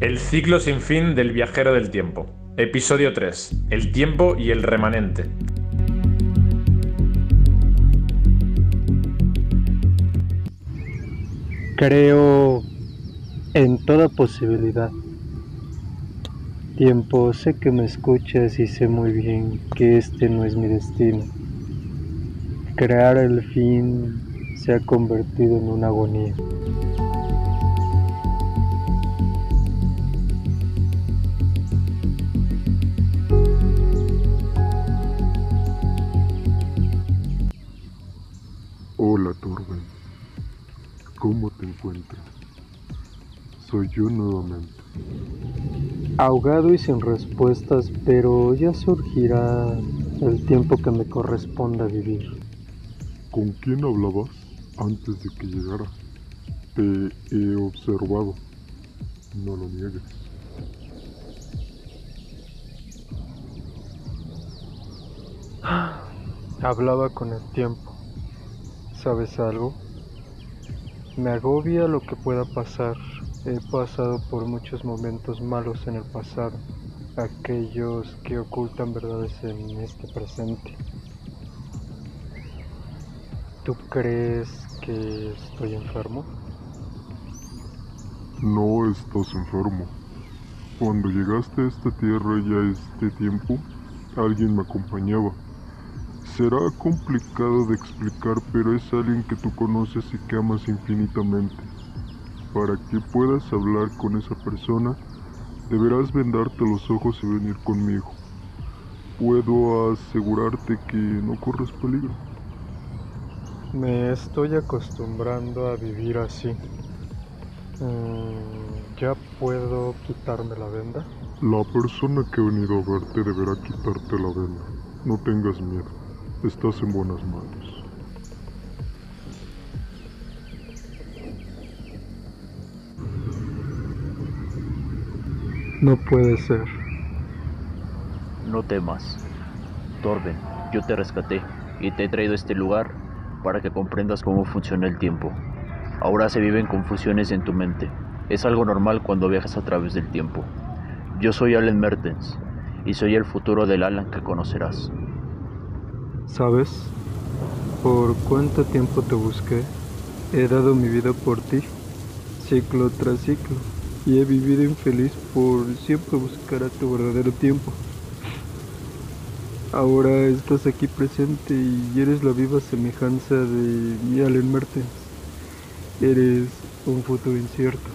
El ciclo sin fin del viajero del tiempo. Episodio 3. El tiempo y el remanente. Creo en toda posibilidad. Tiempo, sé que me escuchas y sé muy bien que este no es mi destino. Crear el fin se ha convertido en una agonía. ¿Cómo te encuentras? Soy yo nuevamente. Ahogado y sin respuestas, pero ya surgirá el tiempo que me corresponda vivir. ¿Con quién hablabas antes de que llegara? Te he observado. No lo niegues. Hablaba con el tiempo. ¿Sabes algo? Me agobia lo que pueda pasar. He pasado por muchos momentos malos en el pasado, aquellos que ocultan verdades en este presente. ¿Tú crees que estoy enfermo? No estás enfermo. Cuando llegaste a esta tierra y a este tiempo, alguien me acompañaba. Será complicado de explicar, pero es alguien que tú conoces y que amas infinitamente. Para que puedas hablar con esa persona, deberás vendarte los ojos y venir conmigo. Puedo asegurarte que no corres peligro. Me estoy acostumbrando a vivir así. Mm, ¿Ya puedo quitarme la venda? La persona que ha venido a verte deberá quitarte la venda. No tengas miedo. Estás en buenas manos. No puede ser. No temas. Torben, yo te rescaté y te he traído a este lugar para que comprendas cómo funciona el tiempo. Ahora se viven confusiones en tu mente. Es algo normal cuando viajas a través del tiempo. Yo soy Alan Mertens y soy el futuro del Alan que conocerás. ¿Sabes? Por cuánto tiempo te busqué, he dado mi vida por ti, ciclo tras ciclo, y he vivido infeliz por siempre buscar a tu verdadero tiempo. Ahora estás aquí presente y eres la viva semejanza de mi Allen Mertens. Eres un futuro incierto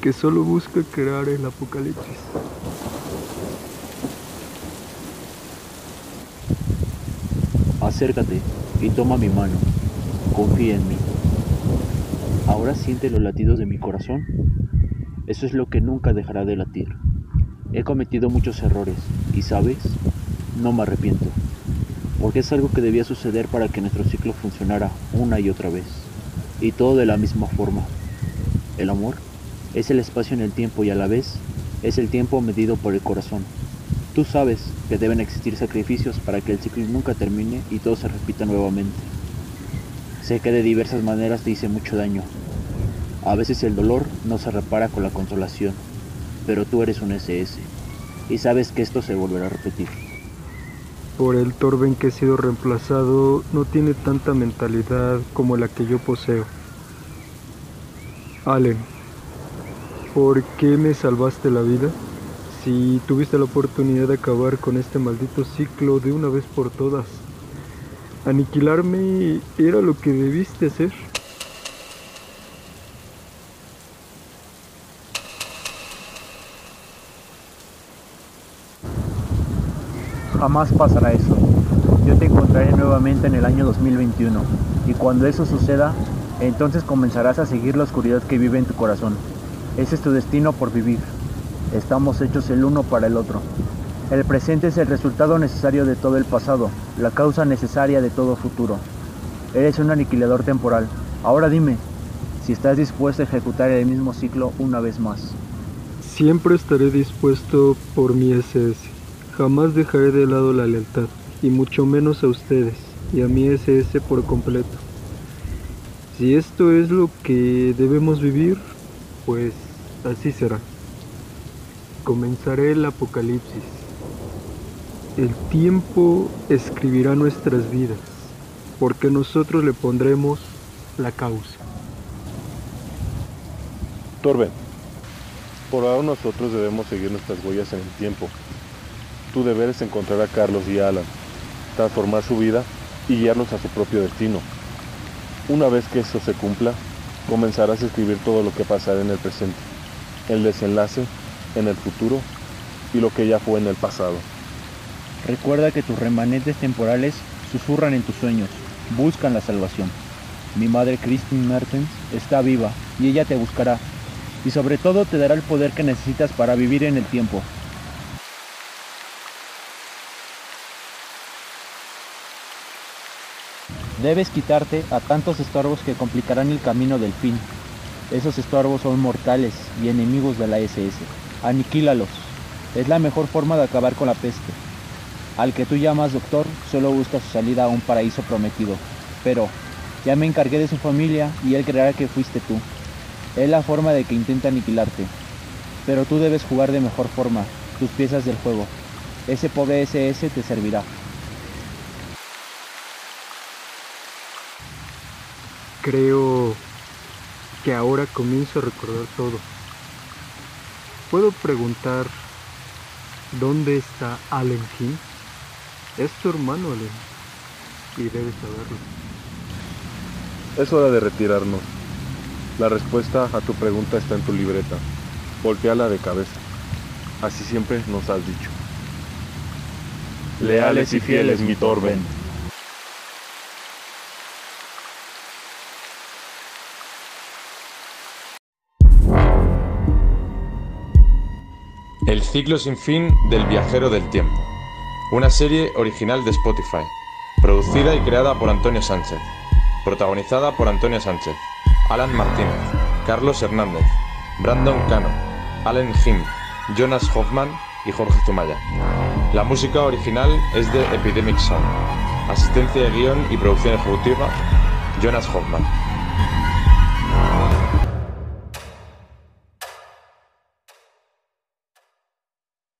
que solo busca crear el apocalipsis. Acércate y toma mi mano. Confía en mí. Ahora siente los latidos de mi corazón. Eso es lo que nunca dejará de latir. He cometido muchos errores y, ¿sabes? No me arrepiento. Porque es algo que debía suceder para que nuestro ciclo funcionara una y otra vez. Y todo de la misma forma. El amor es el espacio en el tiempo y a la vez es el tiempo medido por el corazón. Tú sabes que deben existir sacrificios para que el ciclo nunca termine y todo se repita nuevamente. Sé que de diversas maneras te hice mucho daño. A veces el dolor no se repara con la consolación, pero tú eres un SS y sabes que esto se volverá a repetir. Por el Torben que he sido reemplazado no tiene tanta mentalidad como la que yo poseo. Allen, ¿por qué me salvaste la vida? Si tuviste la oportunidad de acabar con este maldito ciclo de una vez por todas. Aniquilarme era lo que debiste hacer. Jamás pasará eso. Yo te encontraré nuevamente en el año 2021 y cuando eso suceda, entonces comenzarás a seguir la oscuridad que vive en tu corazón. Ese es tu destino por vivir. Estamos hechos el uno para el otro. El presente es el resultado necesario de todo el pasado, la causa necesaria de todo futuro. Eres un aniquilador temporal. Ahora dime, si estás dispuesto a ejecutar el mismo ciclo una vez más. Siempre estaré dispuesto por mi SS. Jamás dejaré de lado la lealtad, y mucho menos a ustedes, y a mi SS por completo. Si esto es lo que debemos vivir, Pues así será. Comenzaré el apocalipsis. El tiempo escribirá nuestras vidas, porque nosotros le pondremos la causa. Torben, por ahora nosotros debemos seguir nuestras huellas en el tiempo. Tu deber es encontrar a Carlos y Alan, transformar su vida y guiarlos a su propio destino. Una vez que eso se cumpla, comenzarás a escribir todo lo que pasará en el presente, el desenlace en el futuro y lo que ya fue en el pasado. Recuerda que tus remanentes temporales susurran en tus sueños, buscan la salvación. Mi madre Christine Mertens está viva y ella te buscará, y sobre todo te dará el poder que necesitas para vivir en el tiempo. Debes quitarte a tantos estorbos que complicarán el camino del fin. Esos estorbos son mortales y enemigos de la SS. Aniquílalos. Es la mejor forma de acabar con la peste. Al que tú llamas doctor solo busca su salida a un paraíso prometido. Pero ya me encargué de su familia y él creerá que fuiste tú. Es la forma de que intenta aniquilarte. Pero tú debes jugar de mejor forma tus piezas del juego. Ese pobre SS te servirá. Creo que ahora comienzo a recordar todo. Puedo preguntar, ¿dónde está Allen King? Es tu hermano, Allen, y debes saberlo. Es hora de retirarnos. La respuesta a tu pregunta está en tu libreta. Volteala de cabeza. Así siempre nos has dicho. Leales y fieles, mi Torben. El ciclo sin fin del viajero del tiempo. Una serie original de Spotify, producida y creada por Antonio Sánchez. Protagonizada por Antonio Sánchez, Alan Martínez, Carlos Hernández, Brandon Cano, Allen Jim, Jonas Hoffman y Jorge Zumaya. La música original es de Epidemic Sound. Asistencia de guion y producción ejecutiva, Jonas Hoffman.